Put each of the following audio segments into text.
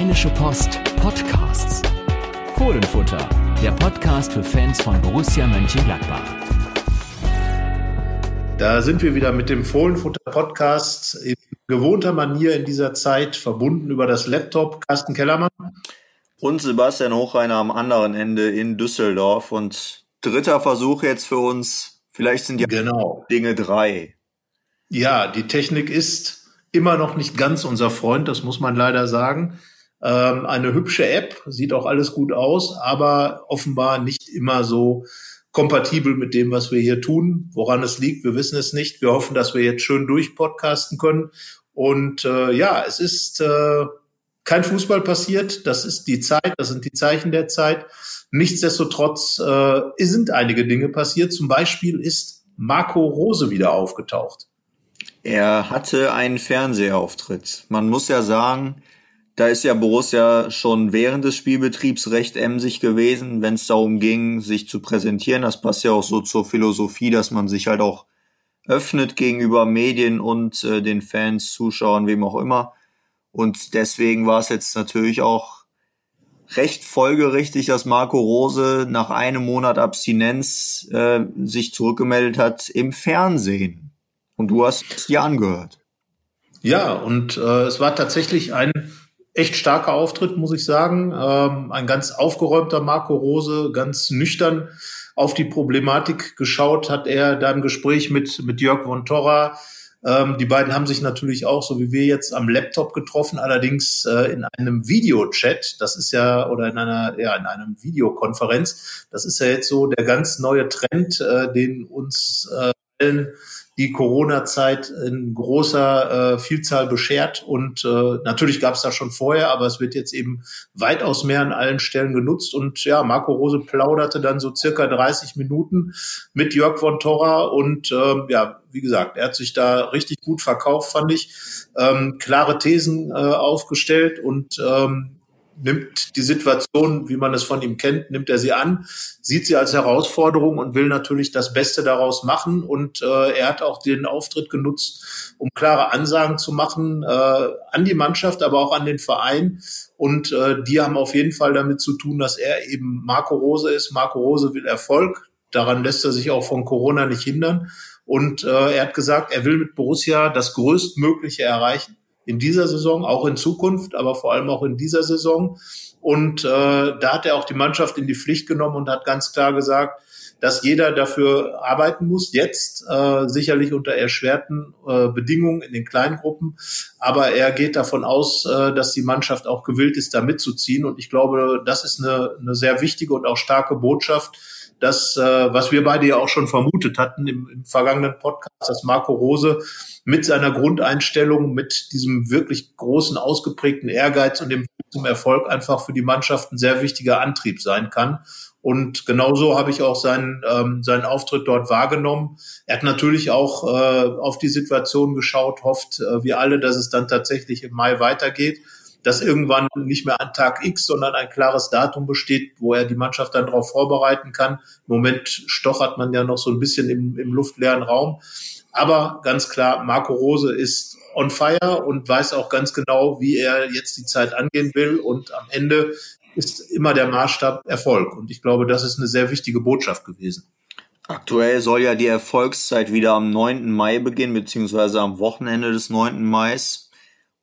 Rheinische Post Podcasts. Fohlenfutter, der Podcast für Fans von Borussia Mönchengladbach. Da sind wir wieder mit dem Fohlenfutter Podcast in gewohnter Manier in dieser Zeit, verbunden über das Laptop. Carsten Kellermann. Und Sebastian Hochreiner am anderen Ende in Düsseldorf. Und dritter Versuch jetzt für uns. Vielleicht sind die genau. Dinge drei. Ja, die Technik ist immer noch nicht ganz unser Freund, das muss man leider sagen. Ähm, eine hübsche App, sieht auch alles gut aus, aber offenbar nicht immer so kompatibel mit dem, was wir hier tun. Woran es liegt, wir wissen es nicht. Wir hoffen, dass wir jetzt schön durchpodcasten können. Und äh, ja, es ist äh, kein Fußball passiert. Das ist die Zeit, das sind die Zeichen der Zeit. Nichtsdestotrotz äh, sind einige Dinge passiert. Zum Beispiel ist Marco Rose wieder aufgetaucht. Er hatte einen Fernsehauftritt. Man muss ja sagen, da ist ja Borussia schon während des Spielbetriebs recht emsig gewesen, wenn es darum ging, sich zu präsentieren. Das passt ja auch so zur Philosophie, dass man sich halt auch öffnet gegenüber Medien und äh, den Fans, Zuschauern, wem auch immer. Und deswegen war es jetzt natürlich auch recht folgerichtig, dass Marco Rose nach einem Monat Abstinenz äh, sich zurückgemeldet hat im Fernsehen. Und du hast es dir angehört. Ja, und äh, es war tatsächlich ein echt starker Auftritt, muss ich sagen. Ähm, ein ganz aufgeräumter Marco Rose, ganz nüchtern auf die Problematik geschaut hat er da im Gespräch mit, mit Jörg von Torra. Ähm, die beiden haben sich natürlich auch, so wie wir jetzt, am Laptop getroffen, allerdings äh, in einem Videochat. Das ist ja, oder in einer, ja, in einem Videokonferenz. Das ist ja jetzt so der ganz neue Trend, äh, den uns äh, die Corona-Zeit in großer äh, Vielzahl beschert. Und äh, natürlich gab es das schon vorher, aber es wird jetzt eben weitaus mehr an allen Stellen genutzt. Und ja, Marco Rose plauderte dann so circa 30 Minuten mit Jörg von Torra. Und äh, ja, wie gesagt, er hat sich da richtig gut verkauft, fand ich. Ähm, klare Thesen äh, aufgestellt und ähm, nimmt die Situation, wie man es von ihm kennt, nimmt er sie an, sieht sie als Herausforderung und will natürlich das Beste daraus machen. Und äh, er hat auch den Auftritt genutzt, um klare Ansagen zu machen äh, an die Mannschaft, aber auch an den Verein. Und äh, die haben auf jeden Fall damit zu tun, dass er eben Marco Rose ist. Marco Rose will Erfolg. Daran lässt er sich auch von Corona nicht hindern. Und äh, er hat gesagt, er will mit Borussia das Größtmögliche erreichen in dieser Saison, auch in Zukunft, aber vor allem auch in dieser Saison. Und äh, da hat er auch die Mannschaft in die Pflicht genommen und hat ganz klar gesagt, dass jeder dafür arbeiten muss, jetzt äh, sicherlich unter erschwerten äh, Bedingungen in den kleinen Gruppen. Aber er geht davon aus, äh, dass die Mannschaft auch gewillt ist, da mitzuziehen. Und ich glaube, das ist eine, eine sehr wichtige und auch starke Botschaft, dass, äh, was wir beide ja auch schon vermutet hatten im, im vergangenen Podcast, dass Marco Rose mit seiner Grundeinstellung, mit diesem wirklich großen, ausgeprägten Ehrgeiz und dem zum Erfolg einfach für die Mannschaft ein sehr wichtiger Antrieb sein kann. Und genauso habe ich auch seinen, ähm, seinen Auftritt dort wahrgenommen. Er hat natürlich auch äh, auf die Situation geschaut, hofft äh, wir alle, dass es dann tatsächlich im Mai weitergeht dass irgendwann nicht mehr an Tag X, sondern ein klares Datum besteht, wo er die Mannschaft dann darauf vorbereiten kann. Im Moment stochert man ja noch so ein bisschen im, im luftleeren Raum. Aber ganz klar, Marco Rose ist on fire und weiß auch ganz genau, wie er jetzt die Zeit angehen will. Und am Ende ist immer der Maßstab Erfolg. Und ich glaube, das ist eine sehr wichtige Botschaft gewesen. Aktuell soll ja die Erfolgszeit wieder am 9. Mai beginnen, beziehungsweise am Wochenende des 9. Mai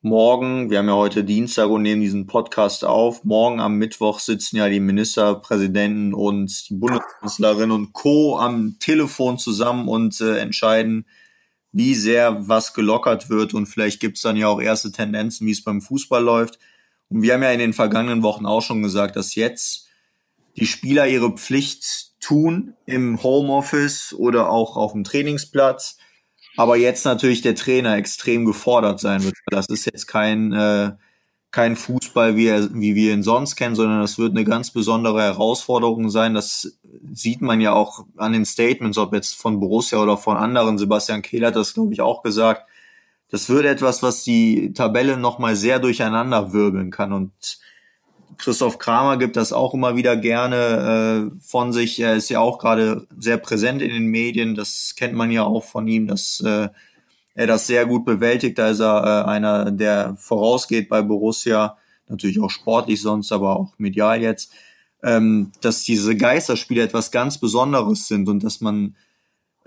morgen, wir haben ja heute Dienstag und nehmen diesen Podcast auf, morgen am Mittwoch sitzen ja die Ministerpräsidenten und die Bundeskanzlerin und Co. am Telefon zusammen und äh, entscheiden, wie sehr was gelockert wird und vielleicht gibt's dann ja auch erste Tendenzen, wie es beim Fußball läuft. Und wir haben ja in den vergangenen Wochen auch schon gesagt, dass jetzt die Spieler ihre Pflicht tun im Homeoffice oder auch auf dem Trainingsplatz aber jetzt natürlich der Trainer extrem gefordert sein wird. Das ist jetzt kein, äh, kein Fußball, wie, er, wie wir ihn sonst kennen, sondern das wird eine ganz besondere Herausforderung sein. Das sieht man ja auch an den Statements, ob jetzt von Borussia oder von anderen. Sebastian Kehl hat das, glaube ich, auch gesagt. Das wird etwas, was die Tabelle nochmal sehr durcheinander wirbeln kann. Und Christoph Kramer gibt das auch immer wieder gerne äh, von sich. Er ist ja auch gerade sehr präsent in den Medien. Das kennt man ja auch von ihm, dass äh, er das sehr gut bewältigt. Da ist er äh, einer, der vorausgeht bei Borussia. natürlich auch sportlich sonst, aber auch medial jetzt, ähm, dass diese Geisterspiele etwas ganz Besonderes sind und dass man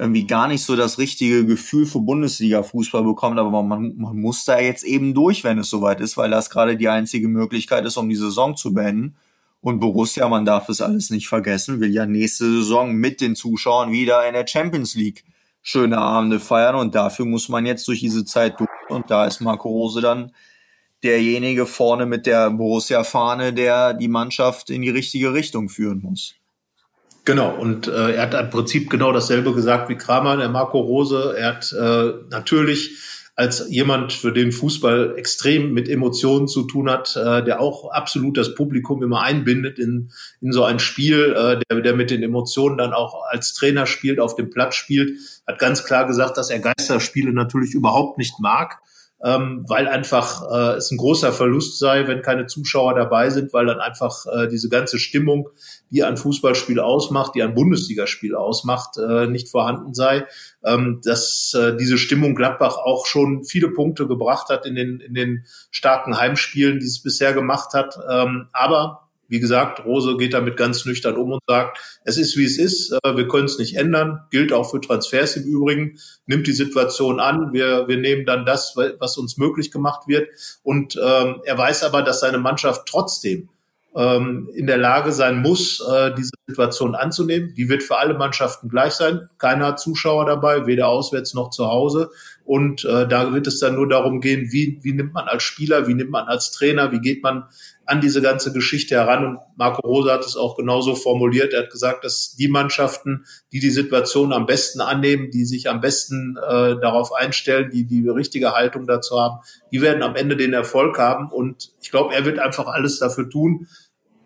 irgendwie gar nicht so das richtige Gefühl für Bundesliga-Fußball bekommt, aber man, man muss da jetzt eben durch, wenn es soweit ist, weil das gerade die einzige Möglichkeit ist, um die Saison zu beenden. Und Borussia, man darf es alles nicht vergessen, will ja nächste Saison mit den Zuschauern wieder in der Champions League schöne Abende feiern und dafür muss man jetzt durch diese Zeit durch und da ist Marco Rose dann derjenige vorne mit der Borussia-Fahne, der die Mannschaft in die richtige Richtung führen muss. Genau, und äh, er hat im Prinzip genau dasselbe gesagt wie Kramer, der Marco Rose. Er hat äh, natürlich als jemand, für den Fußball extrem mit Emotionen zu tun hat, äh, der auch absolut das Publikum immer einbindet in, in so ein Spiel, äh, der, der mit den Emotionen dann auch als Trainer spielt, auf dem Platz spielt, hat ganz klar gesagt, dass er Geisterspiele natürlich überhaupt nicht mag ähm, weil einfach äh, es ein großer Verlust sei, wenn keine Zuschauer dabei sind, weil dann einfach äh, diese ganze Stimmung, die ein Fußballspiel ausmacht, die ein Bundesligaspiel ausmacht, äh, nicht vorhanden sei. Ähm, dass äh, diese Stimmung Gladbach auch schon viele Punkte gebracht hat in den, in den starken Heimspielen, die es bisher gemacht hat. Ähm, aber wie gesagt, Rose geht damit ganz nüchtern um und sagt, es ist wie es ist, äh, wir können es nicht ändern, gilt auch für Transfers im Übrigen, nimmt die Situation an, wir, wir nehmen dann das, was uns möglich gemacht wird. Und ähm, er weiß aber, dass seine Mannschaft trotzdem ähm, in der Lage sein muss, äh, diese Situation anzunehmen. Die wird für alle Mannschaften gleich sein. Keiner hat Zuschauer dabei, weder auswärts noch zu Hause. Und äh, da wird es dann nur darum gehen, wie, wie nimmt man als Spieler, wie nimmt man als Trainer, wie geht man an diese ganze Geschichte heran. Und Marco Rose hat es auch genauso formuliert. Er hat gesagt, dass die Mannschaften, die die Situation am besten annehmen, die sich am besten äh, darauf einstellen, die die richtige Haltung dazu haben, die werden am Ende den Erfolg haben. Und ich glaube, er wird einfach alles dafür tun.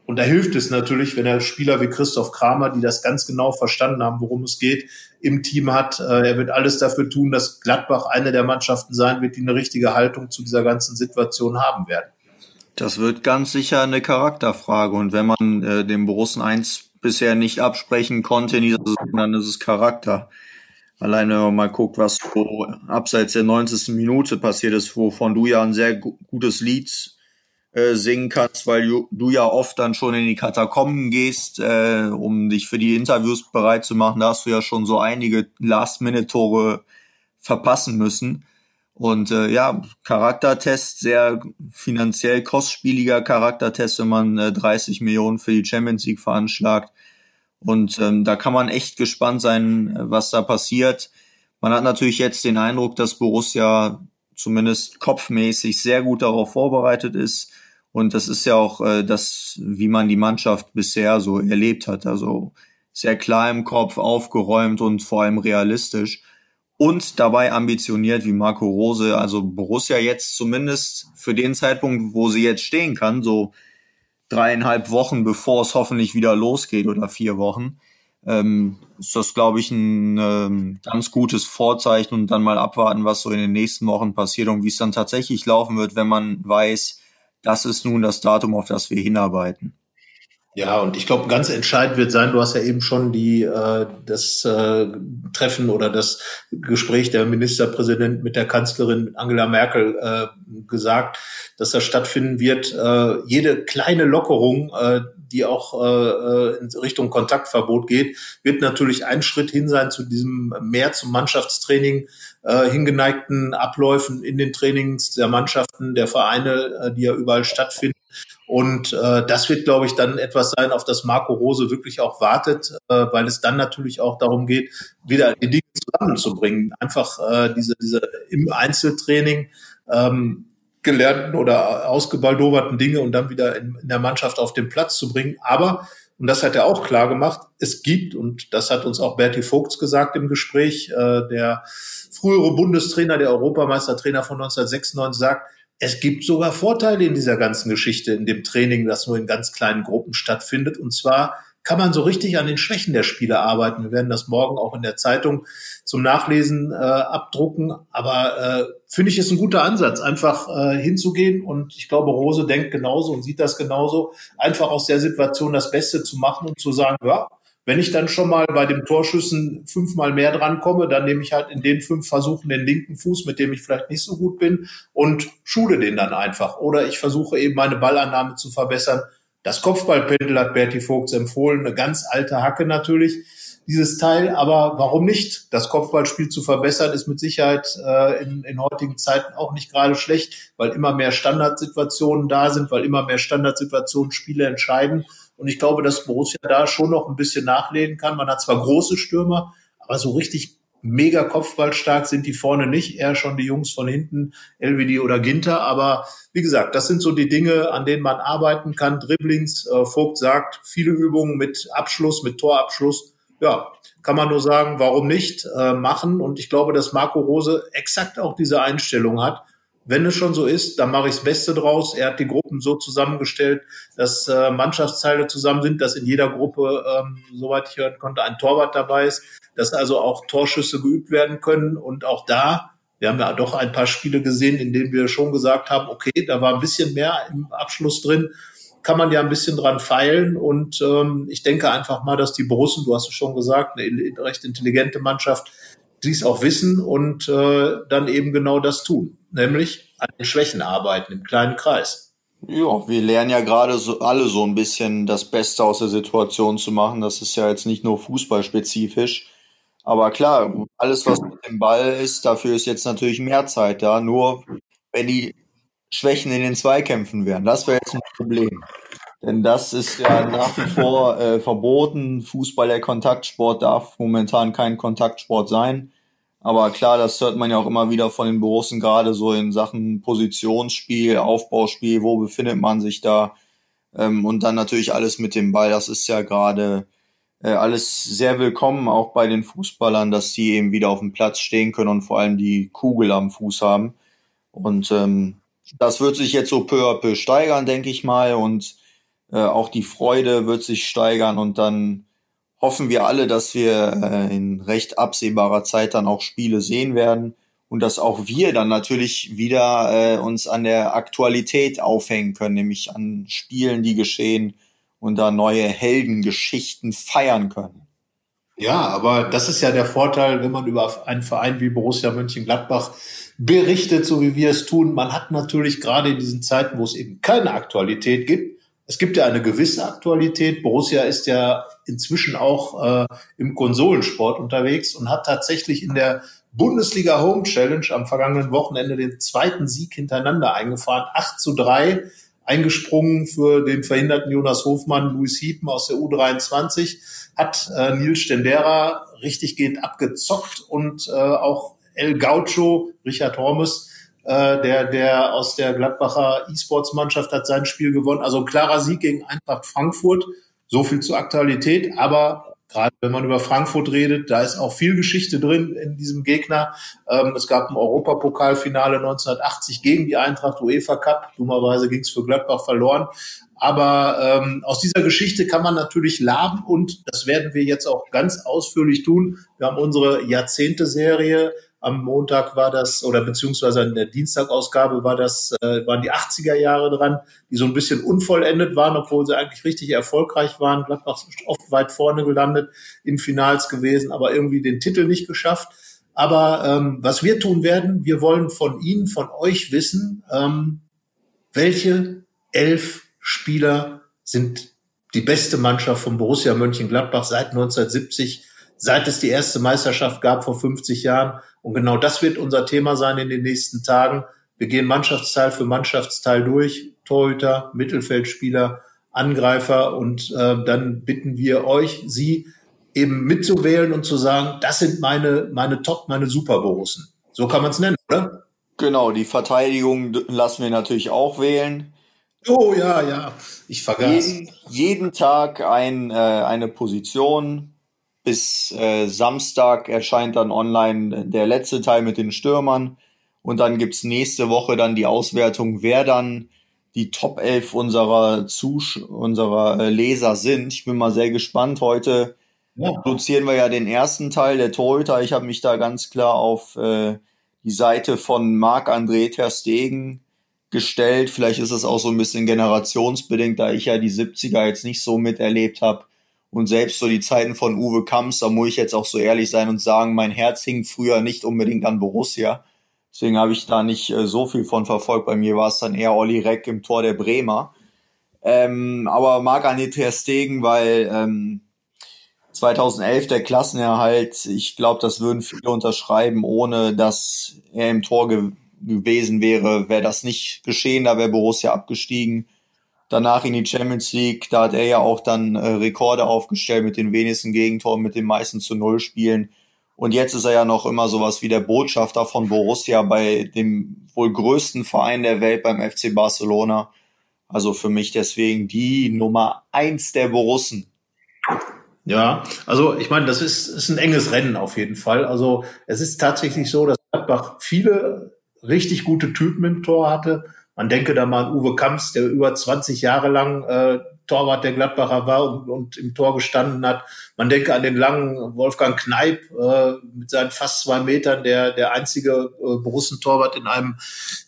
Und da hilft es natürlich, wenn er Spieler wie Christoph Kramer, die das ganz genau verstanden haben, worum es geht, im Team hat. Äh, er wird alles dafür tun, dass Gladbach eine der Mannschaften sein wird, die eine richtige Haltung zu dieser ganzen Situation haben werden. Das wird ganz sicher eine Charakterfrage. Und wenn man äh, dem Borussen 1 bisher nicht absprechen konnte in dieser Saison, dann ist es Charakter. Allein wenn man mal guckt, was so abseits der 90. Minute passiert ist, wovon du ja ein sehr gutes Lied äh, singen kannst, weil du, du ja oft dann schon in die Katakomben gehst, äh, um dich für die Interviews bereit zu machen. Da hast du ja schon so einige Last-Minute-Tore verpassen müssen. Und äh, ja, Charaktertest, sehr finanziell kostspieliger Charaktertest, wenn man äh, 30 Millionen für die Champions League veranschlagt. Und ähm, da kann man echt gespannt sein, was da passiert. Man hat natürlich jetzt den Eindruck, dass Borussia zumindest kopfmäßig sehr gut darauf vorbereitet ist. Und das ist ja auch äh, das, wie man die Mannschaft bisher so erlebt hat. Also sehr klar im Kopf, aufgeräumt und vor allem realistisch und dabei ambitioniert wie Marco Rose. Also Borussia jetzt zumindest für den Zeitpunkt, wo sie jetzt stehen kann, so dreieinhalb Wochen, bevor es hoffentlich wieder losgeht oder vier Wochen, ähm, ist das, glaube ich, ein ähm, ganz gutes Vorzeichen und dann mal abwarten, was so in den nächsten Wochen passiert und wie es dann tatsächlich laufen wird, wenn man weiß, das ist nun das Datum, auf das wir hinarbeiten. Ja, und ich glaube, ganz entscheidend wird sein, du hast ja eben schon die, äh, das äh, Treffen oder das Gespräch der Ministerpräsident mit der Kanzlerin Angela Merkel äh, gesagt, dass das stattfinden wird. Äh, jede kleine Lockerung, äh, die auch äh, in Richtung Kontaktverbot geht, wird natürlich ein Schritt hin sein zu diesem mehr zum Mannschaftstraining äh, hingeneigten Abläufen in den Trainings der Mannschaften, der Vereine, äh, die ja überall stattfinden. Und äh, das wird, glaube ich, dann etwas sein, auf das Marco Rose wirklich auch wartet, äh, weil es dann natürlich auch darum geht, wieder die Dinge zusammenzubringen. Einfach äh, diese, diese im Einzeltraining ähm, gelernten oder ausgebaldoverten Dinge und dann wieder in, in der Mannschaft auf den Platz zu bringen. Aber und das hat er auch klar gemacht, es gibt, und das hat uns auch Berti Vogts gesagt im Gespräch, äh, der frühere Bundestrainer, der Europameistertrainer von 1996 sagt, es gibt sogar Vorteile in dieser ganzen Geschichte, in dem Training, das nur in ganz kleinen Gruppen stattfindet. Und zwar kann man so richtig an den Schwächen der Spieler arbeiten. Wir werden das morgen auch in der Zeitung zum Nachlesen äh, abdrucken. Aber äh, finde ich, ist ein guter Ansatz, einfach äh, hinzugehen. Und ich glaube, Rose denkt genauso und sieht das genauso, einfach aus der Situation das Beste zu machen und zu sagen, ja, Wenn ich dann schon mal bei dem Torschüssen fünfmal mehr dran komme, dann nehme ich halt in den fünf Versuchen den linken Fuß, mit dem ich vielleicht nicht so gut bin, und schule den dann einfach. Oder ich versuche eben meine Ballannahme zu verbessern. Das Kopfballpendel hat Berti Vogts empfohlen, eine ganz alte Hacke natürlich dieses Teil. Aber warum nicht? Das Kopfballspiel zu verbessern ist mit Sicherheit äh, in, in heutigen Zeiten auch nicht gerade schlecht, weil immer mehr Standardsituationen da sind, weil immer mehr Standardsituationen Spiele entscheiden. Und ich glaube, dass Borussia da schon noch ein bisschen nachlegen kann. Man hat zwar große Stürmer, aber so richtig mega Kopfballstark sind die vorne nicht, eher schon die Jungs von hinten, LWD oder Ginter. Aber wie gesagt, das sind so die Dinge, an denen man arbeiten kann. Dribblings, äh, Vogt sagt, viele Übungen mit Abschluss, mit Torabschluss ja, kann man nur sagen, warum nicht äh, machen? Und ich glaube, dass Marco Rose exakt auch diese Einstellung hat. Wenn es schon so ist, dann mache ich das Beste draus. Er hat die Gruppen so zusammengestellt, dass äh, Mannschaftsteile zusammen sind, dass in jeder Gruppe, ähm, soweit ich hören konnte, ein Torwart dabei ist, dass also auch Torschüsse geübt werden können. Und auch da, wir haben ja doch ein paar Spiele gesehen, in denen wir schon gesagt haben, okay, da war ein bisschen mehr im Abschluss drin kann man ja ein bisschen dran feilen. Und ähm, ich denke einfach mal, dass die Borussen, du hast es schon gesagt, eine recht intelligente Mannschaft, dies auch wissen und äh, dann eben genau das tun, nämlich an den Schwächen arbeiten im kleinen Kreis. Ja, wir lernen ja gerade so, alle so ein bisschen das Beste aus der Situation zu machen. Das ist ja jetzt nicht nur fußballspezifisch. Aber klar, alles, was mit dem Ball ist, dafür ist jetzt natürlich mehr Zeit da. Nur wenn die Schwächen in den Zweikämpfen wären. Das wäre jetzt ein Problem. Denn das ist ja nach wie vor äh, verboten. Fußball, der Kontaktsport, darf momentan kein Kontaktsport sein. Aber klar, das hört man ja auch immer wieder von den Borussen, gerade so in Sachen Positionsspiel, Aufbauspiel, wo befindet man sich da? Ähm, und dann natürlich alles mit dem Ball. Das ist ja gerade äh, alles sehr willkommen, auch bei den Fußballern, dass die eben wieder auf dem Platz stehen können und vor allem die Kugel am Fuß haben. Und ähm, das wird sich jetzt so peu à peu steigern, denke ich mal. Und äh, auch die Freude wird sich steigern. Und dann hoffen wir alle, dass wir äh, in recht absehbarer Zeit dann auch Spiele sehen werden. Und dass auch wir dann natürlich wieder äh, uns an der Aktualität aufhängen können, nämlich an Spielen, die geschehen und da neue Heldengeschichten feiern können. Ja, aber das ist ja der Vorteil, wenn man über einen Verein wie Borussia Mönchengladbach berichtet, so wie wir es tun. Man hat natürlich gerade in diesen Zeiten, wo es eben keine Aktualität gibt, es gibt ja eine gewisse Aktualität. Borussia ist ja inzwischen auch äh, im Konsolensport unterwegs und hat tatsächlich in der Bundesliga Home Challenge am vergangenen Wochenende den zweiten Sieg hintereinander eingefahren. 8 zu 3 eingesprungen für den verhinderten Jonas Hofmann, Luis Hiepen aus der U23, hat äh, Nils Stendera richtig gehend abgezockt und äh, auch El Gaucho, Richard Hormes, äh, der, der aus der Gladbacher E-Sports-Mannschaft hat sein Spiel gewonnen. Also klarer Sieg gegen Eintracht Frankfurt. So viel zur Aktualität. Aber gerade wenn man über Frankfurt redet, da ist auch viel Geschichte drin in diesem Gegner. Ähm, es gab ein Europapokalfinale 1980 gegen die Eintracht UEFA Cup. Dummerweise ging es für Gladbach verloren. Aber ähm, aus dieser Geschichte kann man natürlich laben und das werden wir jetzt auch ganz ausführlich tun. Wir haben unsere Jahrzehnte-Serie am Montag war das, oder beziehungsweise in der Dienstagausgabe war das, äh, waren die 80er Jahre dran, die so ein bisschen unvollendet waren, obwohl sie eigentlich richtig erfolgreich waren. Gladbach ist oft weit vorne gelandet, in Finals gewesen, aber irgendwie den Titel nicht geschafft. Aber ähm, was wir tun werden, wir wollen von Ihnen, von euch wissen, ähm, welche elf Spieler sind die beste Mannschaft von Borussia Mönchengladbach seit 1970, seit es die erste Meisterschaft gab vor 50 Jahren. Und genau das wird unser Thema sein in den nächsten Tagen. Wir gehen Mannschaftsteil für Mannschaftsteil durch, Torhüter, Mittelfeldspieler, Angreifer und äh, dann bitten wir euch, Sie eben mitzuwählen und zu sagen, das sind meine, meine Top, meine Superborussen. So kann man es nennen, oder? Genau, die Verteidigung lassen wir natürlich auch wählen. Oh ja, ja, ich vergaß. Jeden, jeden Tag ein, äh, eine Position, bis äh, Samstag erscheint dann online der letzte Teil mit den Stürmern. Und dann gibt's nächste Woche dann die Auswertung, wer dann die Top 11 unserer, Zus unserer äh, Leser sind. Ich bin mal sehr gespannt. Heute ja. produzieren wir ja den ersten Teil der Torhüter. Ich habe mich da ganz klar auf äh, die Seite von Marc-André Terstegen gestellt. Vielleicht ist es auch so ein bisschen generationsbedingt, da ich ja die 70er jetzt nicht so miterlebt habe Und selbst so die Zeiten von Uwe Kamps, da muss ich jetzt auch so ehrlich sein und sagen, mein Herz hing früher nicht unbedingt an Borussia. Deswegen habe ich da nicht äh, so viel von verfolgt. Bei mir war es dann eher Olli Reck im Tor der Bremer. Ähm, aber Marc-André Ter Stegen, weil ähm, 2011 der Klassenerhalt, ich glaube, das würden viele unterschreiben, ohne dass er im Tor ge gewesen wäre, wäre das nicht geschehen, da wäre Borussia abgestiegen. Danach in die Champions League, da hat er ja auch dann äh, Rekorde aufgestellt mit den wenigsten Gegentoren, mit den meisten zu Null Spielen. Und jetzt ist er ja noch immer sowas wie der Botschafter von Borussia bei dem wohl größten Verein der Welt beim FC Barcelona. Also für mich deswegen die Nummer eins der Borussen. Ja, also ich meine, das ist, ist ein enges Rennen auf jeden Fall. Also es ist tatsächlich so, dass Gladbach viele richtig gute Typen im Tor hatte. Man denke da mal an Uwe Kamps, der über 20 Jahre lang äh, Torwart der Gladbacher war und, und im Tor gestanden hat. Man denke an den langen Wolfgang Kneip äh, mit seinen fast zwei Metern, der der einzige äh, Borussen-Torwart in einem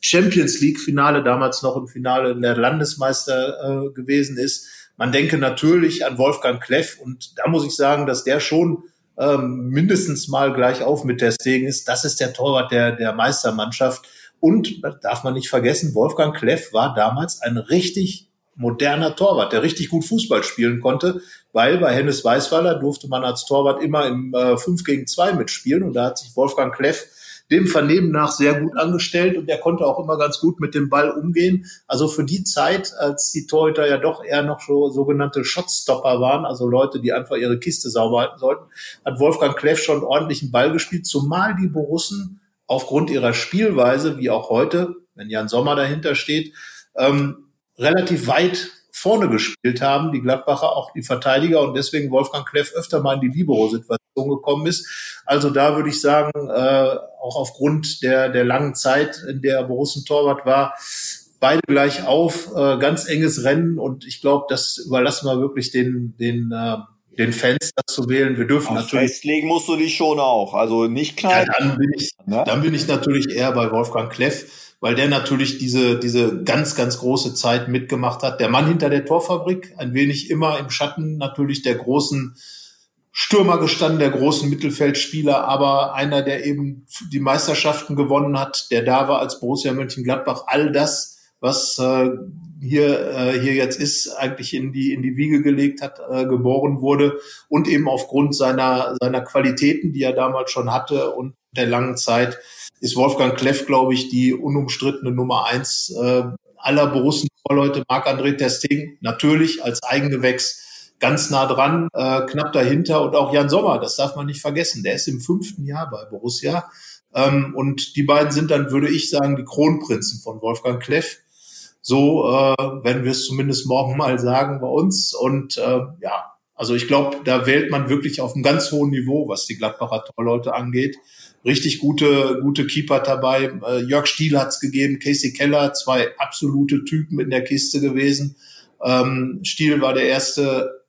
Champions League-Finale, damals noch im Finale der Landesmeister äh, gewesen ist. Man denke natürlich an Wolfgang Kleff und da muss ich sagen, dass der schon ähm, mindestens mal gleich auf mit der Stegen ist. Das ist der Torwart der, der Meistermannschaft. Und darf man nicht vergessen, Wolfgang Kleff war damals ein richtig moderner Torwart, der richtig gut Fußball spielen konnte, weil bei Hennes Weißweiler durfte man als Torwart immer im äh, 5 gegen 2 mitspielen und da hat sich Wolfgang Kleff dem Vernehmen nach sehr gut angestellt und er konnte auch immer ganz gut mit dem Ball umgehen. Also für die Zeit, als die Torhüter ja doch eher noch so sogenannte Shotstopper waren, also Leute, die einfach ihre Kiste sauber halten sollten, hat Wolfgang Kleff schon ordentlichen Ball gespielt, zumal die Borussen aufgrund ihrer Spielweise, wie auch heute, wenn Jan Sommer dahinter steht, ähm, relativ weit vorne gespielt haben, die Gladbacher, auch die Verteidiger und deswegen Wolfgang Kleff öfter mal in die Libero-Situation gekommen ist. Also da würde ich sagen, äh, auch aufgrund der, der langen Zeit, in der Borussen Torwart war, beide gleich auf, äh, ganz enges Rennen und ich glaube, das überlassen wir wirklich den, den, äh, den Fans das zu wählen. Wir dürfen Auf natürlich. Festlegen musst du dich schon auch, also nicht klein. Ja, dann bin ich, Ne? dann bin ich natürlich eher bei Wolfgang Kleff, weil der natürlich diese, diese ganz, ganz große Zeit mitgemacht hat. Der Mann hinter der Torfabrik, ein wenig immer im Schatten natürlich der großen Stürmer gestanden, der großen Mittelfeldspieler, aber einer, der eben die Meisterschaften gewonnen hat, der da war als Borussia Mönchengladbach, all das, was äh, hier, äh, hier jetzt ist, eigentlich in die, in die Wiege gelegt hat, äh, geboren wurde und eben aufgrund seiner, seiner Qualitäten, die er damals schon hatte und der langen Zeit, ist Wolfgang Kleff, glaube ich, die unumstrittene Nummer eins äh, aller Borussen-Leute. Marc-André Ter Stegen natürlich als Eigengewächs ganz nah dran, äh, knapp dahinter und auch Jan Sommer, das darf man nicht vergessen. Der ist im fünften Jahr bei Borussia. Ähm, und die beiden sind dann, würde ich sagen, die Kronprinzen von Wolfgang Kleff. So äh, werden wir es zumindest morgen mal sagen bei uns. Und äh, ja, also ich glaube, da wählt man wirklich auf einem ganz hohen Niveau, was die Gladbacher Torleute angeht. Richtig gute, gute Keeper dabei. Äh, Jörg Stiel hat's gegeben, Casey Keller, zwei absolute Typen in der Kiste gewesen. Ähm, Stiel war der erste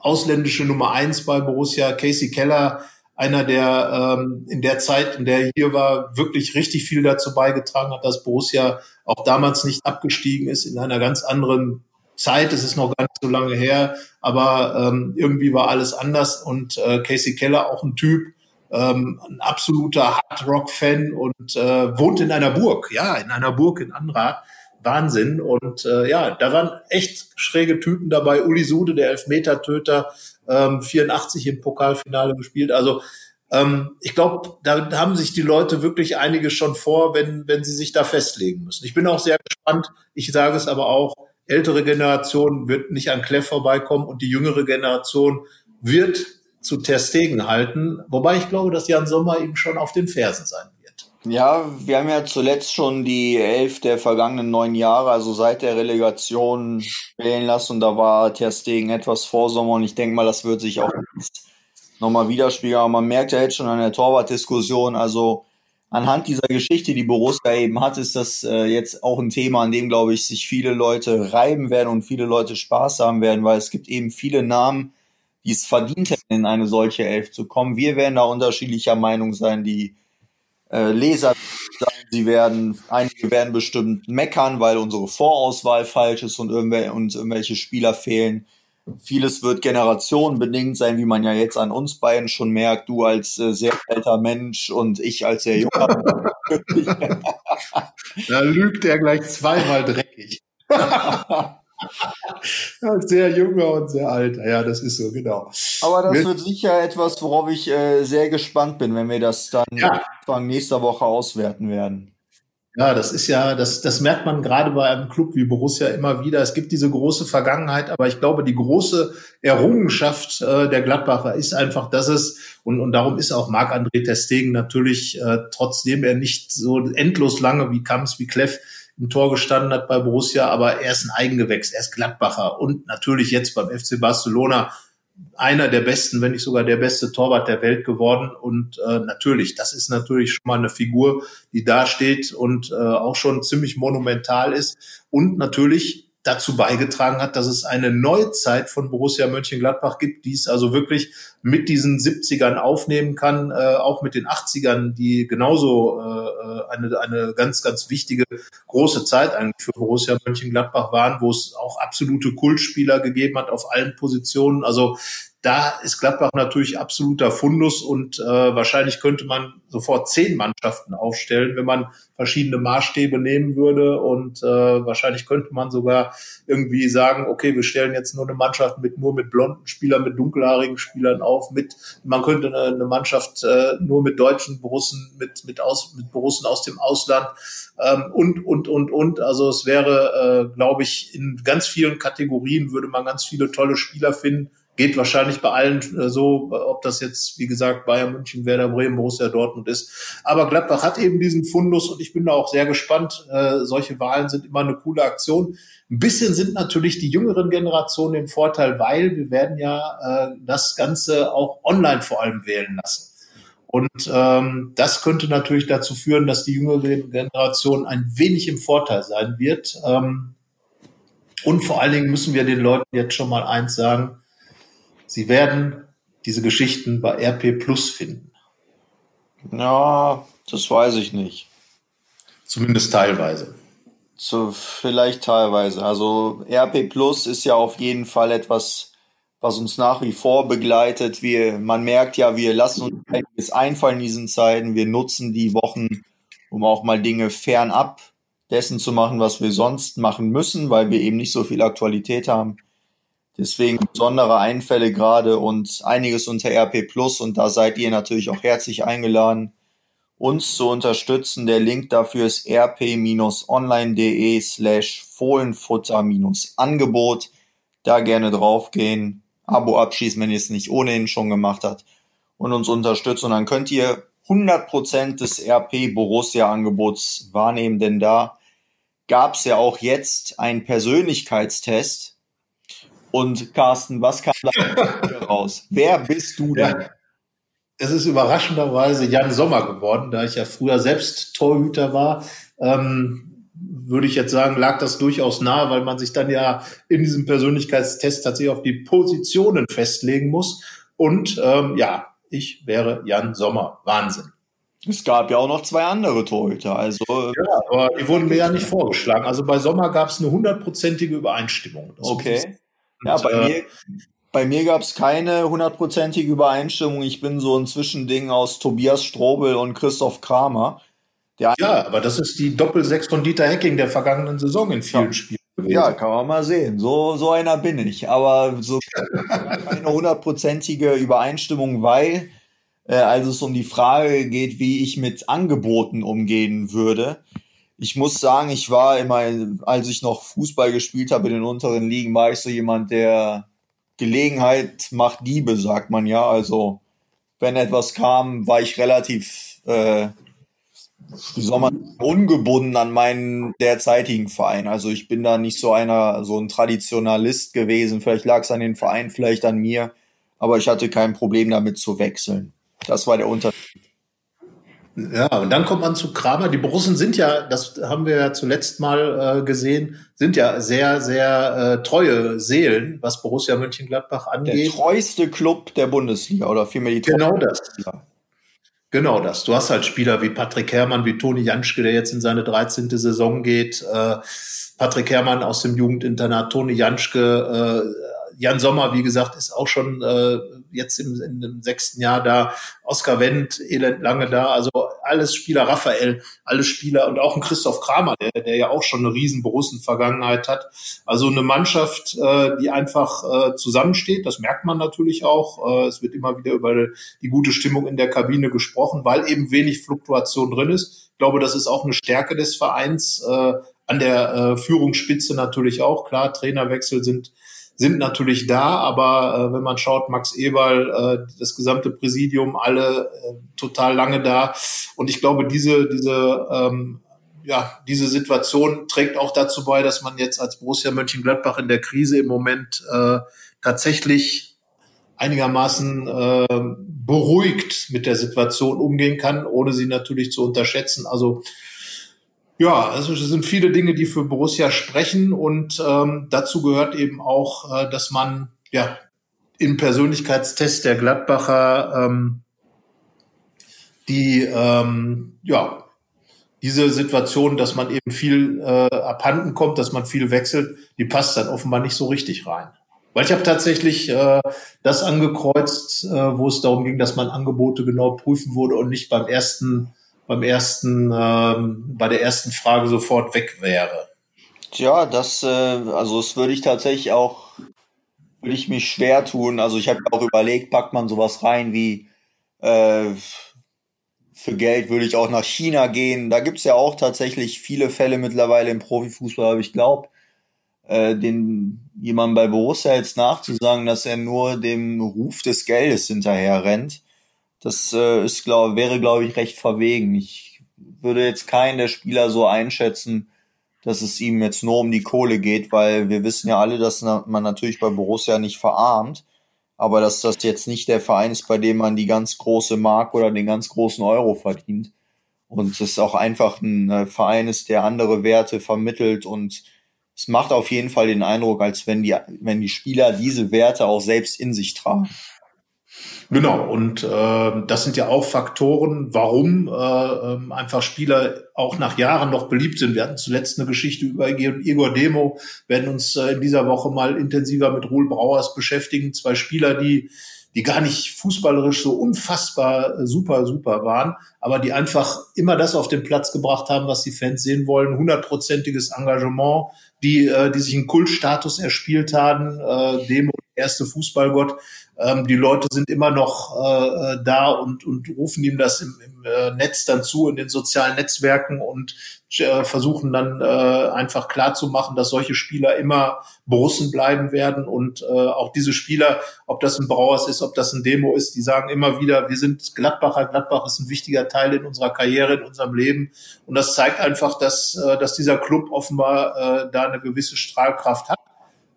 ausländische Nummer eins bei Borussia. Casey Keller, einer, der ähm, in der Zeit, in der er hier war, wirklich richtig viel dazu beigetragen hat, dass Borussia auch damals nicht abgestiegen ist in einer ganz anderen Zeit. Es ist noch gar nicht so lange her, aber ähm, irgendwie war alles anders und äh, Casey Keller auch ein Typ, ähm, ein absoluter Hard Rock Fan und äh, wohnt in einer Burg, ja, in einer Burg in Anra. Wahnsinn. Und äh, ja, da waren echt schräge Typen dabei. Uli Sude, der Elfmeter-Töter, ähm, 84 im Pokalfinale gespielt. Also ähm, ich glaube, da haben sich die Leute wirklich einige schon vor, wenn, wenn sie sich da festlegen müssen. Ich bin auch sehr gespannt. Ich sage es aber auch, ältere Generation wird nicht an Kleff vorbeikommen und die jüngere Generation wird zu Ter Stegen halten. Wobei ich glaube, dass Jan Sommer ihm schon auf den Fersen sein wird. Ja, wir haben ja zuletzt schon die elf der vergangenen neun Jahre, also seit der Relegation wählen lassen und da war Ter Stegen etwas vor Sommer und ich denke mal, das wird sich auch nochmal widerspiegeln. Aber man merkt ja jetzt schon an der Torwartdiskussion, also anhand dieser Geschichte, die Borussia eben hat, ist das äh, jetzt auch ein Thema, an dem, glaube ich, sich viele Leute reiben werden und viele Leute Spaß haben werden, weil es gibt eben viele Namen, die es verdient hätten, in eine solche Elf zu kommen. Wir werden da unterschiedlicher Meinung sein, die äh, Leser sagen, sie werden, einige werden bestimmt meckern, weil unsere Vorauswahl falsch ist und irgendwelche, uns irgendwelche Spieler fehlen. Vieles wird generationenbedingt sein, wie man ja jetzt an uns beiden schon merkt. Du als äh, sehr alter Mensch und ich als sehr junger. da lügt er gleich zweimal dreckig. sehr junger und sehr alter. Ja, das ist so, genau. Aber das wird sicher etwas, worauf ich äh, sehr gespannt bin, wenn wir das dann ja. Anfang nächster Woche auswerten werden. Ja, das ist ja, das, das merkt man gerade bei einem Club wie Borussia immer wieder. Es gibt diese große Vergangenheit, aber ich glaube, die große Errungenschaft äh, der Gladbacher ist einfach, dass es, und, und darum ist auch Marc-André Testegen natürlich, äh, trotzdem er nicht so endlos lange wie Kamps, wie Kleff im Tor gestanden hat bei Borussia, aber er ist ein Eigengewächs, er ist Gladbacher und natürlich jetzt beim FC Barcelona einer der besten, wenn nicht sogar der beste Torwart der Welt geworden. Und äh, natürlich, das ist natürlich schon mal eine Figur, die da steht und äh, auch schon ziemlich monumental ist. Und natürlich dazu beigetragen hat, dass es eine Neuzeit von Borussia Mönchengladbach gibt, die es also wirklich mit diesen 70ern aufnehmen kann, äh, auch mit den 80ern, die genauso äh, eine, eine ganz, ganz wichtige große Zeit eigentlich für Borussia Mönchengladbach waren, wo es auch absolute Kultspieler gegeben hat auf allen Positionen. Also da ist Gladbach natürlich absoluter Fundus und äh, wahrscheinlich könnte man sofort zehn Mannschaften aufstellen, wenn man verschiedene Maßstäbe nehmen würde und äh, wahrscheinlich könnte man sogar irgendwie sagen, okay, wir stellen jetzt nur eine Mannschaft mit nur mit blonden Spielern, mit dunkelhaarigen Spielern auf, mit man könnte eine, eine Mannschaft äh, nur mit deutschen Borussen, mit mit aus mit Borussen aus dem Ausland ähm, und und und und. Also es wäre, äh, glaube ich, in ganz vielen Kategorien würde man ganz viele tolle Spieler finden Geht wahrscheinlich bei allen äh, so, ob das jetzt, wie gesagt, Bayern München, Werder Bremen, Borussia Dortmund ist. Aber Gladbach hat eben diesen Fundus und ich bin da auch sehr gespannt. Äh, solche Wahlen sind immer eine coole Aktion. Ein bisschen sind natürlich die jüngeren Generationen im Vorteil, weil wir werden ja äh, das Ganze auch online vor allem wählen lassen. Und ähm, das könnte natürlich dazu führen, dass die jüngere Generation ein wenig im Vorteil sein wird. Ähm, und vor allen Dingen müssen wir den Leuten jetzt schon mal eins sagen, Sie werden diese Geschichten bei RP Plus finden. Ja, das weiß ich nicht. Zumindest teilweise. So, vielleicht teilweise. Also RP Plus ist ja auf jeden Fall etwas, was uns nach wie vor begleitet. Wir, man merkt ja, wir lassen uns einiges einfallen in diesen Zeiten. Wir nutzen die Wochen, um auch mal Dinge fernab dessen zu machen, was wir sonst machen müssen, weil wir eben nicht so viel Aktualität haben. Deswegen besondere Einfälle gerade und einiges unter RP Plus und da seid ihr natürlich auch herzlich eingeladen, uns zu unterstützen. Der Link dafür ist rp-online.de slash Fohlenfutter-Angebot. Da gerne draufgehen, Abo abschließen, wenn ihr es nicht ohnehin schon gemacht habt und uns unterstützen. Und dann könnt ihr 100% des RP Borussia Angebots wahrnehmen, denn da gab es ja auch jetzt einen Persönlichkeitstest und Carsten, was kam da raus? Wer bist du denn? Ja, es ist überraschenderweise Jan Sommer geworden, da ich ja früher selbst Torhüter war. Ähm, würde ich jetzt sagen, lag das durchaus nahe, weil man sich dann ja in diesem Persönlichkeitstest tatsächlich auf die Positionen festlegen muss. Und ähm, ja, ich wäre Jan Sommer. Wahnsinn. Es gab ja auch noch zwei andere Torhüter. Also, ja, aber die wurden mir ja nicht vorgeschlagen. Also bei Sommer gab es eine hundertprozentige Übereinstimmung. Das okay. Ja, bei äh, mir, bei mir gab es keine hundertprozentige Übereinstimmung. Ich bin so ein Zwischending aus Tobias Strobel und Christoph Kramer. ja, aber das ist die Doppelsechs von Dieter Hecking der vergangenen Saison in vielen ja. Spielen. Gewesen. Ja, kann man mal sehen. So, so einer bin ich. Aber so keine hundertprozentige Übereinstimmung, weil, äh, als es um die Frage geht, wie ich mit Angeboten umgehen würde, ich muss sagen, ich war immer, als ich noch Fußball gespielt habe in den unteren Ligen, war ich so jemand, der Gelegenheit macht Diebe, sagt man ja. Also wenn etwas kam, war ich relativ, äh, wie soll man, ungebunden an meinen derzeitigen Verein. Also ich bin da nicht so einer, so ein Traditionalist gewesen. Vielleicht lag es an den Verein, vielleicht an mir, aber ich hatte kein Problem damit zu wechseln. Das war der Unterschied. Ja, und dann kommt man zu Kramer. Die Borussen sind ja, das haben wir ja zuletzt mal äh, gesehen, sind ja sehr, sehr äh, treue Seelen, was Borussia Mönchengladbach angeht. Der treueste Club der Bundesliga oder vielmehr die Genau das. Genau das. Du hast halt Spieler wie Patrick Herrmann, wie Toni Janschke, der jetzt in seine 13. Saison geht. Äh, Patrick Herrmann aus dem Jugendinternat, Toni Janschke, äh, Jan Sommer, wie gesagt, ist auch schon äh, jetzt im, im sechsten Jahr da. Oskar Wendt, elend lange da. Also alles Spieler, Raphael, alle Spieler und auch ein Christoph Kramer, der, der ja auch schon eine riesen Borussen-Vergangenheit hat. Also eine Mannschaft, äh, die einfach äh, zusammensteht. Das merkt man natürlich auch. Äh, es wird immer wieder über die gute Stimmung in der Kabine gesprochen, weil eben wenig Fluktuation drin ist. Ich glaube, das ist auch eine Stärke des Vereins. Äh, an der äh, Führungsspitze natürlich auch. Klar, Trainerwechsel sind sind natürlich da, aber äh, wenn man schaut, Max Eberl, äh, das gesamte Präsidium, alle äh, total lange da. Und ich glaube, diese, diese, ähm, ja, diese Situation trägt auch dazu bei, dass man jetzt als Borussia Mönchengladbach in der Krise im Moment äh, tatsächlich einigermaßen äh, beruhigt mit der Situation umgehen kann, ohne sie natürlich zu unterschätzen. Also ja, also es sind viele Dinge, die für Borussia sprechen und ähm, dazu gehört eben auch, äh, dass man ja im Persönlichkeitstest der Gladbacher ähm, die ähm, ja diese Situation, dass man eben viel äh, abhanden kommt, dass man viel wechselt, die passt dann offenbar nicht so richtig rein. Weil ich habe tatsächlich äh, das angekreuzt, äh, wo es darum ging, dass man Angebote genau prüfen würde und nicht beim ersten beim ersten, ähm, bei der ersten Frage sofort weg wäre. Tja, das, äh, also das würde ich tatsächlich auch, würde ich mich schwer tun. Also ich habe auch überlegt, packt man sowas rein wie äh, für Geld würde ich auch nach China gehen. Da gibt's ja auch tatsächlich viele Fälle mittlerweile im Profifußball, aber ich glaube, äh, den jemand bei Borussia jetzt nachzusagen, dass er nur dem Ruf des Geldes hinterher rennt, das äh, ist, glaub, wäre, glaube ich, recht verwegen. Ich würde jetzt keinen der Spieler so einschätzen, dass es ihm jetzt nur um die Kohle geht, weil wir wissen ja alle, dass man natürlich bei Borussia nicht verarmt, aber dass das jetzt nicht der Verein ist, bei dem man die ganz große Mark oder den ganz großen Euro verdient. Und es auch einfach ein äh, Verein ist, der andere Werte vermittelt und es macht auf jeden Fall den Eindruck, als wenn die, wenn die Spieler diese Werte auch selbst in sich tragen. Genau, und äh, das sind ja auch Faktoren, warum äh, ähm, einfach Spieler auch nach Jahren noch beliebt sind. Wir hatten zuletzt eine Geschichte über Igor Demo, werden uns äh, in dieser Woche mal intensiver mit Ruhl Brauers beschäftigen. Zwei Spieler, die die gar nicht fußballerisch so unfassbar äh, super, super waren, aber die einfach immer das auf den Platz gebracht haben, was die Fans sehen wollen. Hundertprozentiges Engagement, die, äh, die sich einen Kultstatus erspielt haben. Äh, Demo, erste Fußballgott, ähm, die Leute sind immer noch äh, äh, da und, und rufen ihm das im, im äh, Netz dann zu, in den sozialen Netzwerken und äh, versuchen dann äh, einfach klar zu machen, dass solche Spieler immer Borussen bleiben werden. Und äh, auch diese Spieler, ob das ein Brauers ist, ob das ein Demo ist, die sagen immer wieder, wir sind Gladbacher, Gladbach ist ein wichtiger Teil in unserer Karriere, in unserem Leben. Und das zeigt einfach, dass, äh, dass dieser Club offenbar äh, da eine gewisse Strahlkraft hat.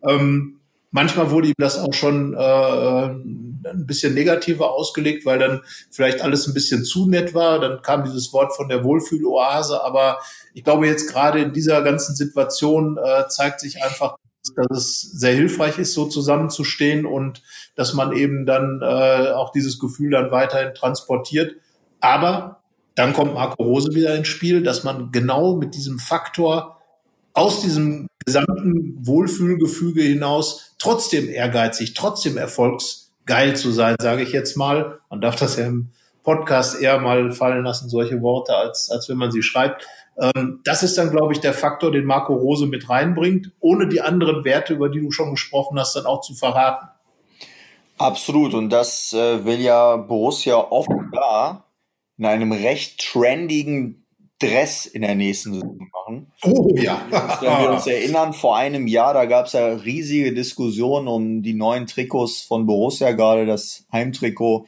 Ähm, Manchmal wurde ihm das auch schon äh, ein bisschen negativer ausgelegt, weil dann vielleicht alles ein bisschen zu nett war. Dann kam dieses Wort von der Wohlfühloase. Aber ich glaube, jetzt gerade in dieser ganzen Situation äh, zeigt sich einfach, dass es sehr hilfreich ist, so zusammenzustehen und dass man eben dann äh, auch dieses Gefühl dann weiterhin transportiert. Aber dann kommt Marco Rose wieder ins Spiel, dass man genau mit diesem Faktor aus diesem gesamten Wohlfühlgefüge hinaus trotzdem ehrgeizig, trotzdem erfolgsgeil zu sein, sage ich jetzt mal. Man darf das ja im Podcast eher mal fallen lassen, solche Worte, als, als wenn man sie schreibt. Ähm, das ist dann, glaube ich, der Faktor, den Marco Rose mit reinbringt, ohne die anderen Werte, über die du schon gesprochen hast, dann auch zu verraten. Absolut. Und das äh, will ja Borussia offenbar in einem recht trendigen Dress in der nächsten Saison machen. Oh ja. Wenn wir uns erinnern, vor einem Jahr, da gab es ja riesige Diskussionen um die neuen Trikots von Borussia, gerade das Heimtrikot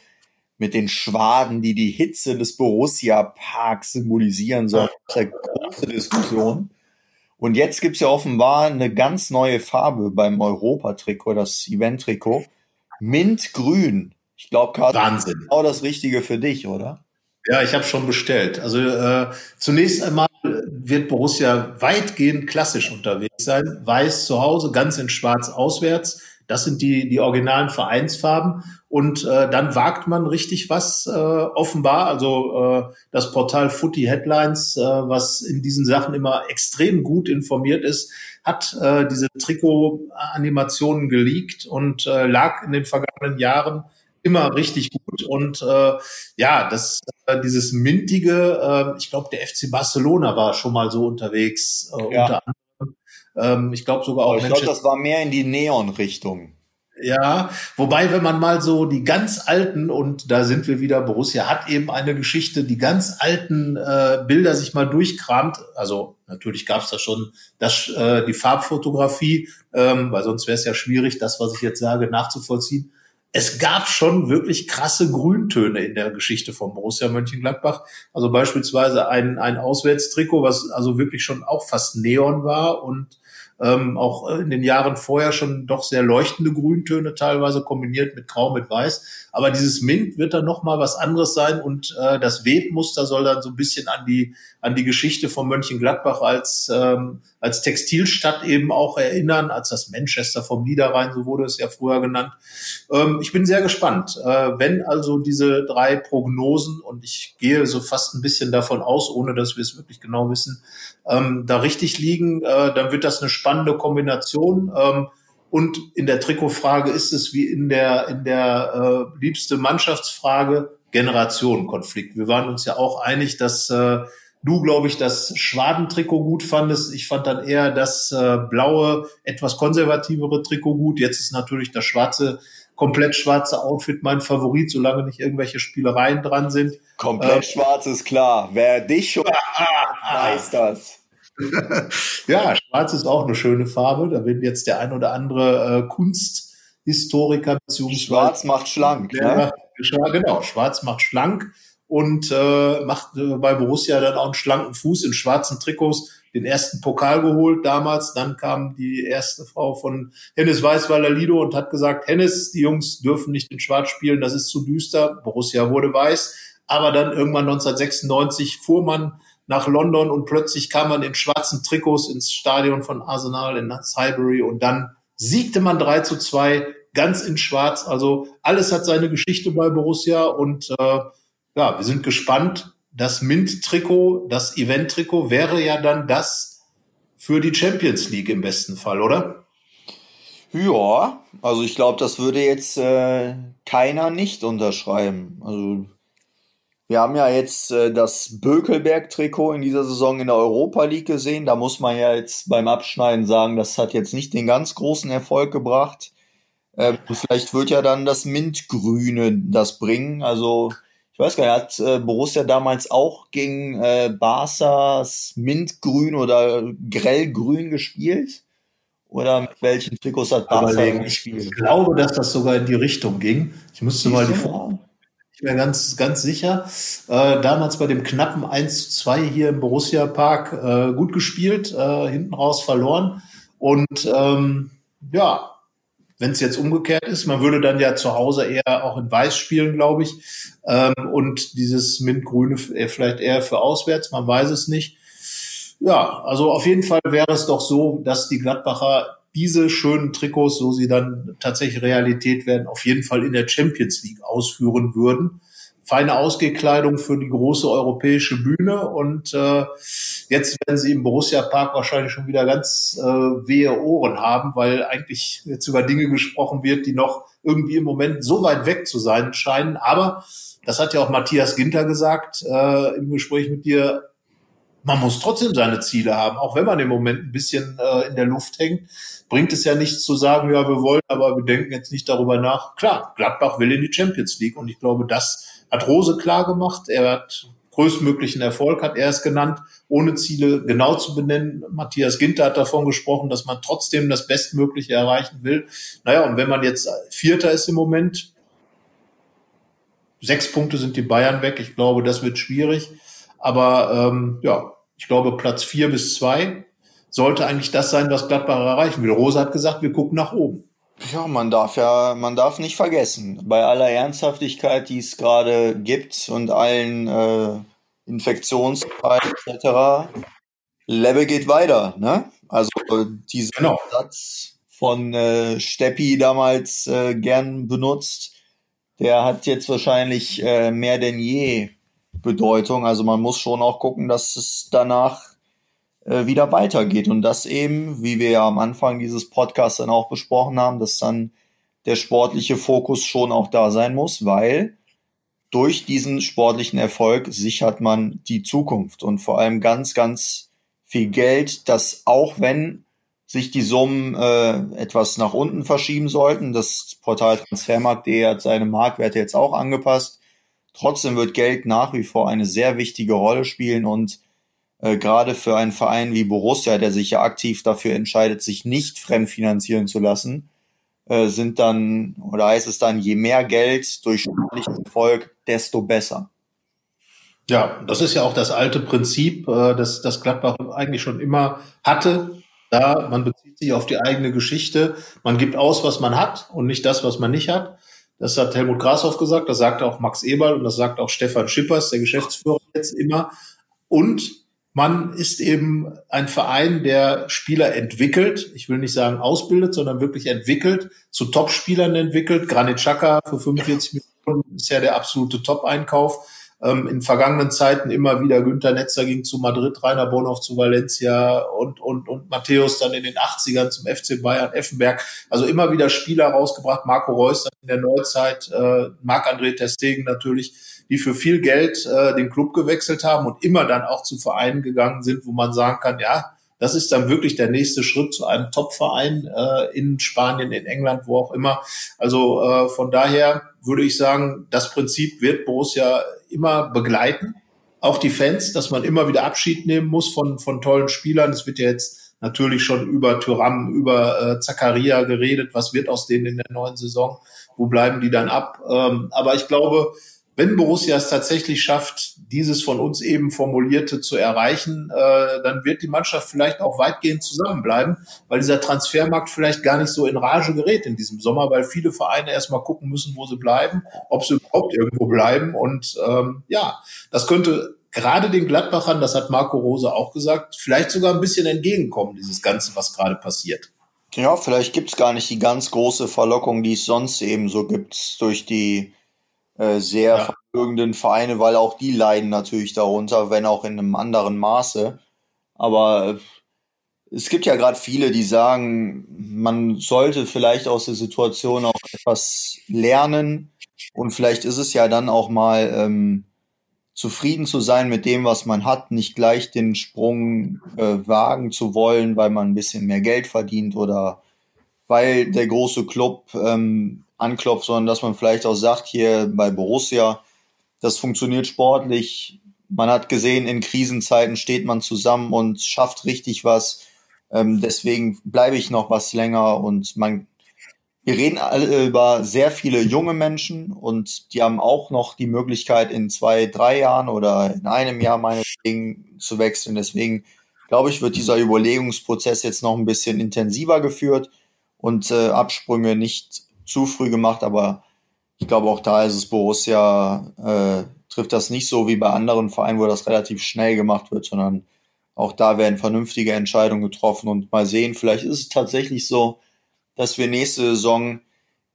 mit den Schwaden, die die Hitze des Borussia-Parks symbolisieren sollen. Das ist eine große Diskussion. Und jetzt gibt's ja offenbar eine ganz neue Farbe beim Europa-Trikot, das Event-Trikot. Mintgrün. Ich glaube, Wahnsinn. genau das Richtige für dich, oder? Ja, ich habe schon bestellt. Also äh, zunächst einmal wird Borussia weitgehend klassisch unterwegs sein. Weiß zu Hause, ganz in Schwarz auswärts. Das sind die, die originalen Vereinsfarben. Und äh, dann wagt man richtig was äh, offenbar. Also äh, das Portal Footy Headlines, äh, was in diesen Sachen immer extrem gut informiert ist, hat äh, diese Trikot-Animationen geleakt und äh, lag in den vergangenen Jahren immer richtig gut. Und äh, ja, das äh, dieses mintige, äh, ich glaube, der FC Barcelona war schon mal so unterwegs, äh, ja. unter anderem. Ähm, ich glaube sogar auch. Ich glaube, das war mehr in die Neon-Richtung. Ja, wobei, wenn man mal so die ganz alten, und da sind wir wieder, Borussia hat eben eine Geschichte, die ganz alten äh, Bilder sich mal durchkramt, also natürlich gab es da schon das, äh, die Farbfotografie, ähm, weil sonst wäre es ja schwierig, das, was ich jetzt sage, nachzuvollziehen es gab schon wirklich krasse Grüntöne in der Geschichte von Borussia Mönchengladbach. Also beispielsweise ein, ein Auswärtstrikot, was also wirklich schon auch fast Neon war und ähm, auch in den Jahren vorher schon doch sehr leuchtende Grüntöne teilweise kombiniert mit Grau, mit Weiß. Aber dieses Mint wird dann noch mal was anderes sein und äh, das Webmuster soll dann so ein bisschen an die an die Geschichte von Mönchengladbach als ähm, als Textilstadt eben auch erinnern, als das Manchester vom Niederrhein, so wurde es ja früher genannt. Ähm, ich bin sehr gespannt, äh, wenn also diese drei Prognosen und ich gehe so fast ein bisschen davon aus, ohne dass wir es wirklich genau wissen, ähm, da richtig liegen, äh, dann wird das eine spannende Kombination. Ähm, und in der Trikotfrage ist es wie in der, in der äh, liebste Mannschaftsfrage Generationenkonflikt. Wir waren uns ja auch einig, dass äh, du, glaube ich, das Schwadentrikot gut fandest. Ich fand dann eher das äh, blaue, etwas konservativere Trikot gut. Jetzt ist natürlich das schwarze, komplett schwarze Outfit mein Favorit, solange nicht irgendwelche Spielereien dran sind. Komplett äh, schwarz ist klar. Wer dich schon weiß das. ja, schwarz ist auch eine schöne Farbe. Da wird jetzt der ein oder andere äh, Kunsthistoriker beziehungsweise Schwarz macht schlank. Ne? Genau, Schwarz macht schlank und äh, macht äh, bei Borussia dann auch einen schlanken Fuß in schwarzen Trikots den ersten Pokal geholt damals. Dann kam die erste Frau von Hennes Weißweiler Lido und hat gesagt, Hennes, die Jungs dürfen nicht in Schwarz spielen, das ist zu düster. Borussia wurde weiß. Aber dann irgendwann 1996 fuhr man nach London und plötzlich kam man in schwarzen Trikots ins Stadion von Arsenal in Highbury und dann siegte man 3 zu 2 ganz in schwarz. Also alles hat seine Geschichte bei Borussia und äh, ja, wir sind gespannt. Das Mint-Trikot, das Event-Trikot wäre ja dann das für die Champions League im besten Fall, oder? Ja, also ich glaube, das würde jetzt äh, keiner nicht unterschreiben. Also wir haben ja jetzt äh, das Bökelberg-Trikot in dieser Saison in der Europa League gesehen. Da muss man ja jetzt beim Abschneiden sagen, das hat jetzt nicht den ganz großen Erfolg gebracht. Äh, vielleicht wird ja dann das Mintgrüne das bringen. Also ich weiß gar nicht, hat äh, Borussia damals auch gegen äh, Barca's Mintgrün oder Grellgrün gespielt? Oder mit welchen Trikots hat Barca gespielt? Ich glaube, dass das sogar in die Richtung ging. Ich musste mal die Form ich wäre ganz, ganz sicher. Äh, damals bei dem knappen 1 zu 2 hier im Borussia Park äh, gut gespielt, äh, hinten raus verloren. Und ähm, ja, wenn es jetzt umgekehrt ist, man würde dann ja zu Hause eher auch in Weiß spielen, glaube ich. Ähm, und dieses Mintgrüne vielleicht eher für auswärts, man weiß es nicht. Ja, also auf jeden Fall wäre es doch so, dass die Gladbacher diese schönen Trikots, so sie dann tatsächlich Realität werden, auf jeden Fall in der Champions League ausführen würden. Feine Ausgekleidung für die große europäische Bühne und äh, jetzt werden sie im Borussia Park wahrscheinlich schon wieder ganz äh, wehe Ohren haben, weil eigentlich jetzt über Dinge gesprochen wird, die noch irgendwie im Moment so weit weg zu sein scheinen. Aber das hat ja auch Matthias Ginter gesagt äh, im Gespräch mit dir man muss trotzdem seine Ziele haben, auch wenn man im Moment ein bisschen äh, in der Luft hängt. Bringt es ja nichts zu sagen, ja, wir wollen, aber wir denken jetzt nicht darüber nach. Klar, Gladbach will in die Champions League und ich glaube, das hat Rose klar gemacht. Er hat größtmöglichen Erfolg, hat er es genannt, ohne Ziele genau zu benennen. Matthias Ginter hat davon gesprochen, dass man trotzdem das Bestmögliche erreichen will. Naja, und wenn man jetzt Vierter ist im Moment, sechs Punkte sind die Bayern weg. Ich glaube, das wird schwierig. Aber ähm, ja, ich glaube, Platz vier bis zwei sollte eigentlich das sein, was Gladbach erreichen will. Rosa hat gesagt, wir gucken nach oben. Ja, man darf ja, man darf nicht vergessen, bei aller Ernsthaftigkeit, die es gerade gibt und allen äh, Infektionsfällen etc., Level geht weiter, ne? Also dieser genau. Satz von äh, Steppi damals äh, gern benutzt. Der hat jetzt wahrscheinlich äh, mehr denn je Bedeutung. Also man muss schon auch gucken, dass es danach wieder weitergeht und das eben, wie wir ja am Anfang dieses Podcasts dann auch besprochen haben, dass dann der sportliche Fokus schon auch da sein muss, weil durch diesen sportlichen Erfolg sichert man die Zukunft und vor allem ganz, ganz viel Geld, das auch wenn sich die Summen äh, etwas nach unten verschieben sollten, das Portal Transfermarkt.de hat seine Marktwerte jetzt auch angepasst. Trotzdem wird Geld nach wie vor eine sehr wichtige Rolle spielen und äh, gerade für einen Verein wie Borussia, der sich ja aktiv dafür entscheidet, sich nicht fremdfinanzieren zu lassen, äh, sind dann, oder heißt es dann, je mehr Geld durch sportlichen Erfolg, desto besser. Ja, das ist ja auch das alte Prinzip, äh, das, das Gladbach eigentlich schon immer hatte. Da man bezieht sich auf die eigene Geschichte, man gibt aus, was man hat und nicht das, was man nicht hat. Das hat Helmut Grashoff gesagt, das sagt auch Max Eberl und das sagt auch Stefan Schippers, der Geschäftsführer jetzt immer. Und man ist eben ein Verein, der Spieler entwickelt. Ich will nicht sagen ausbildet, sondern wirklich entwickelt, zu Top-Spielern entwickelt. Granit Xhaka für 45 Millionen ist ja der absolute Top-Einkauf. Ähm, in vergangenen Zeiten immer wieder Günther Netzer ging zu Madrid, Rainer Bonhoff zu Valencia und, und, und Matthäus dann in den 80ern zum FC Bayern, Effenberg. Also immer wieder Spieler rausgebracht. Marco Reus in der Neuzeit, äh, Marc-André Testegen natürlich die für viel Geld äh, den Club gewechselt haben und immer dann auch zu Vereinen gegangen sind, wo man sagen kann, ja, das ist dann wirklich der nächste Schritt zu einem Top-Verein äh, in Spanien, in England, wo auch immer. Also äh, von daher würde ich sagen, das Prinzip wird Borussia immer begleiten. Auch die Fans, dass man immer wieder Abschied nehmen muss von, von tollen Spielern. Es wird ja jetzt natürlich schon über Thuram, über äh, Zakaria geredet. Was wird aus denen in der neuen Saison? Wo bleiben die dann ab? Ähm, aber ich glaube, wenn Borussia es tatsächlich schafft, dieses von uns eben formulierte zu erreichen, äh, dann wird die Mannschaft vielleicht auch weitgehend zusammenbleiben, weil dieser Transfermarkt vielleicht gar nicht so in Rage gerät in diesem Sommer, weil viele Vereine erstmal gucken müssen, wo sie bleiben, ob sie überhaupt irgendwo bleiben. Und ähm, ja, das könnte gerade den Gladbachern, das hat Marco Rose auch gesagt, vielleicht sogar ein bisschen entgegenkommen, dieses Ganze, was gerade passiert. Ja, vielleicht gibt's gar nicht die ganz große Verlockung, die es sonst eben so gibt durch die äh, sehr ja. vermögenden Vereine, weil auch die leiden natürlich darunter, wenn auch in einem anderen Maße. Aber äh, es gibt ja gerade viele, die sagen, man sollte vielleicht aus der Situation auch etwas lernen und vielleicht ist es ja dann auch mal ähm, zufrieden zu sein mit dem, was man hat, nicht gleich den Sprung äh, wagen zu wollen, weil man ein bisschen mehr Geld verdient oder weil der große Club ähm, anklopft, sondern dass man vielleicht auch sagt, hier bei Borussia, das funktioniert sportlich. Man hat gesehen, in Krisenzeiten steht man zusammen und schafft richtig was. Ähm, deswegen bleibe ich noch was länger und man, wir reden alle über sehr viele junge Menschen und die haben auch noch die Möglichkeit in zwei, drei Jahren oder in einem Jahr meinetwegen zu wechseln. Deswegen glaube ich, wird dieser Überlegungsprozess jetzt noch ein bisschen intensiver geführt und äh, Absprünge nicht zu früh gemacht, aber ich glaube auch da ist es Borussia, äh, trifft das nicht so wie bei anderen Vereinen, wo das relativ schnell gemacht wird, sondern auch da werden vernünftige Entscheidungen getroffen und mal sehen, vielleicht ist es tatsächlich so, dass wir nächste Saison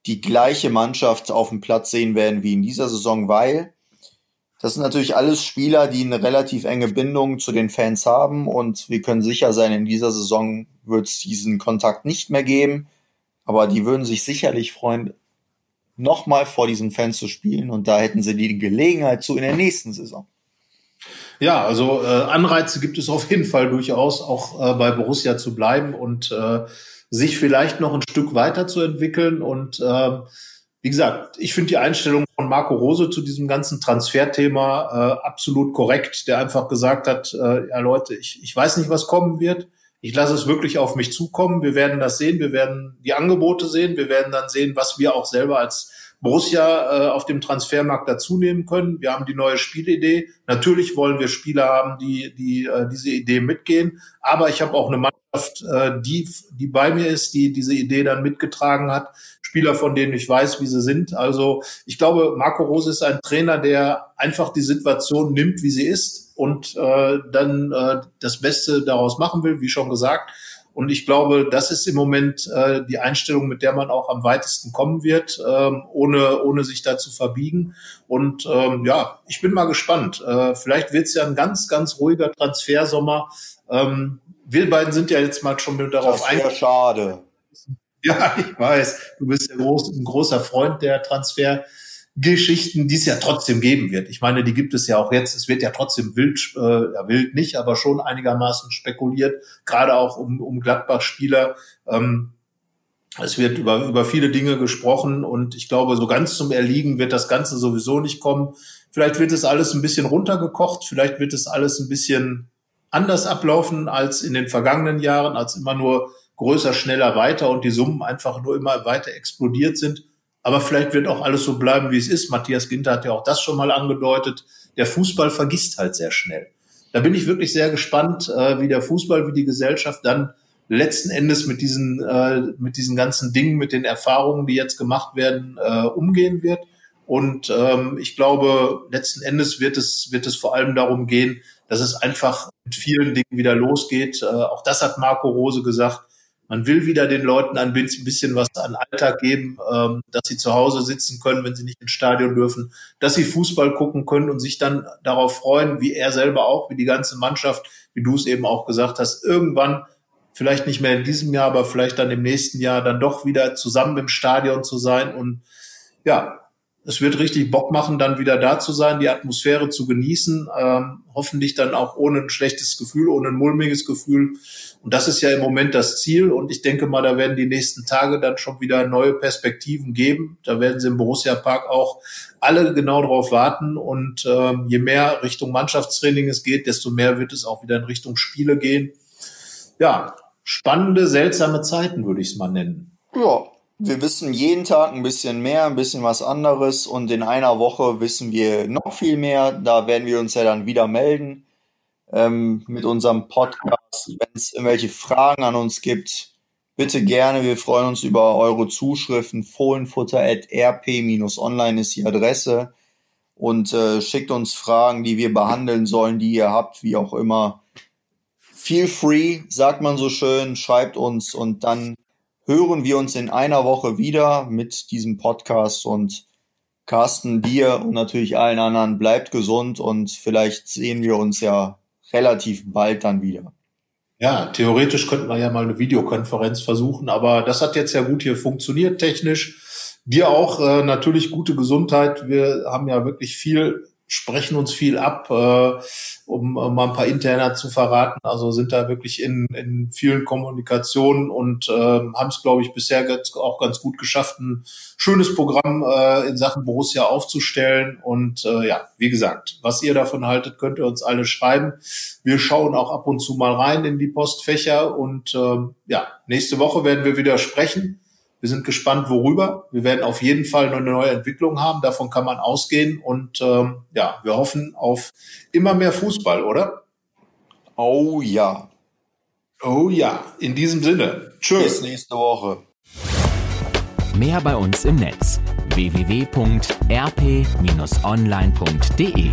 die gleiche Mannschaft auf dem Platz sehen werden wie in dieser Saison, weil das sind natürlich alles Spieler, die eine relativ enge Bindung zu den Fans haben und wir können sicher sein, in dieser Saison wird es diesen Kontakt nicht mehr geben. Aber die würden sich sicherlich freuen, nochmal vor diesen Fans zu spielen und da hätten sie die Gelegenheit zu in der nächsten Saison. Ja, also äh, Anreize gibt es auf jeden Fall durchaus, auch äh, bei Borussia zu bleiben und äh, sich vielleicht noch ein Stück weiterzuentwickeln. Und äh, wie gesagt, ich finde die Einstellung von Marco Rose zu diesem ganzen Transferthema äh, absolut korrekt, der einfach gesagt hat, äh, ja Leute, ich, ich weiß nicht, was kommen wird. Ich lasse es wirklich auf mich zukommen. Wir werden das sehen. Wir werden die Angebote sehen. Wir werden dann sehen, was wir auch selber als Borussia äh, auf dem Transfermarkt dazunehmen können. Wir haben die neue Spielidee. Natürlich wollen wir Spieler haben, die, die äh, diese Idee mitgehen. Aber ich habe auch eine Mannschaft, äh, die, die bei mir ist, die diese Idee dann mitgetragen hat. Spieler, von denen ich weiß, wie sie sind. Also ich glaube, Marco Rose ist ein Trainer, der einfach die Situation nimmt, wie sie ist und äh, dann äh, das Beste daraus machen will, wie schon gesagt. Und ich glaube, das ist im Moment äh, die Einstellung, mit der man auch am weitesten kommen wird, ähm, ohne, ohne sich da zu verbiegen. Und ähm, ja, ich bin mal gespannt. Äh, vielleicht wird es ja ein ganz, ganz ruhiger Transfersommer. Ähm, wir beiden sind ja jetzt mal schon mit darauf eingegangen. schade. Ja, ich weiß. Du bist ja groß, ein großer Freund der Transfer. Geschichten, die es ja trotzdem geben wird. Ich meine, die gibt es ja auch jetzt. Es wird ja trotzdem wild, äh, ja wild nicht, aber schon einigermaßen spekuliert, gerade auch um, um Gladbach-Spieler. Ähm, es wird über, über viele Dinge gesprochen und ich glaube, so ganz zum Erliegen wird das Ganze sowieso nicht kommen. Vielleicht wird es alles ein bisschen runtergekocht, vielleicht wird es alles ein bisschen anders ablaufen als in den vergangenen Jahren, als immer nur größer, schneller, weiter und die Summen einfach nur immer weiter explodiert sind. Aber vielleicht wird auch alles so bleiben, wie es ist. Matthias Ginter hat ja auch das schon mal angedeutet. Der Fußball vergisst halt sehr schnell. Da bin ich wirklich sehr gespannt, äh, wie der Fußball, wie die Gesellschaft dann letzten Endes mit diesen, äh, mit diesen ganzen Dingen, mit den Erfahrungen, die jetzt gemacht werden, äh, umgehen wird. Und ähm, ich glaube, letzten Endes wird es, wird es vor allem darum gehen, dass es einfach mit vielen Dingen wieder losgeht. Auch das hat Marco Rose gesagt. Man will wieder den Leuten ein bisschen was an Alltag geben, ähm, dass sie zu Hause sitzen können, wenn sie nicht ins Stadion dürfen, dass sie Fußball gucken können und sich dann darauf freuen, wie er selber auch, wie die ganze Mannschaft, wie du es eben auch gesagt hast, irgendwann, vielleicht nicht mehr in diesem Jahr, aber vielleicht dann im nächsten Jahr dann doch wieder zusammen im Stadion zu sein und ja, es wird richtig Bock machen, dann wieder da zu sein, die Atmosphäre zu genießen, ähm, hoffentlich dann auch ohne ein schlechtes Gefühl, ohne ein mulmiges Gefühl. Und das ist ja im Moment das Ziel. Und ich denke mal, da werden die nächsten Tage dann schon wieder neue Perspektiven geben. Da werden sie im Borussia Park auch alle genau drauf warten. Und ähm, je mehr Richtung Mannschaftstraining es geht, desto mehr wird es auch wieder in Richtung Spiele gehen. Ja, spannende, seltsame Zeiten würde ich es mal nennen. Ja, wir wissen jeden Tag ein bisschen mehr, ein bisschen was anderes und in einer Woche wissen wir noch viel mehr. Da werden wir uns ja dann wieder melden ähm, mit unserem Podcast. Wenn es irgendwelche Fragen an uns gibt, bitte gerne. Wir freuen uns über eure Zuschriften. Fohlenfutter.rp-online ist die Adresse und äh, schickt uns Fragen, die wir behandeln sollen, die ihr habt, wie auch immer. Feel free, sagt man so schön, schreibt uns und dann hören wir uns in einer Woche wieder mit diesem Podcast und Carsten, dir und natürlich allen anderen bleibt gesund und vielleicht sehen wir uns ja relativ bald dann wieder. Ja, theoretisch könnten wir ja mal eine Videokonferenz versuchen, aber das hat jetzt ja gut hier funktioniert technisch. Dir auch äh, natürlich gute Gesundheit. Wir haben ja wirklich viel sprechen uns viel ab, äh, um, um mal ein paar Interner zu verraten. Also sind da wirklich in, in vielen Kommunikationen und äh, haben es, glaube ich, bisher auch ganz gut geschafft, ein schönes Programm äh, in Sachen Borussia aufzustellen. Und äh, ja, wie gesagt, was ihr davon haltet, könnt ihr uns alle schreiben. Wir schauen auch ab und zu mal rein in die Postfächer und äh, ja, nächste Woche werden wir wieder sprechen wir sind gespannt, worüber. Wir werden auf jeden Fall eine neue Entwicklung haben. Davon kann man ausgehen. Und ähm, ja, wir hoffen auf immer mehr Fußball, oder? Oh ja. Oh ja. In diesem Sinne. Tschüss. Bis nächste Woche. Mehr bei uns im Netz www.rp-online.de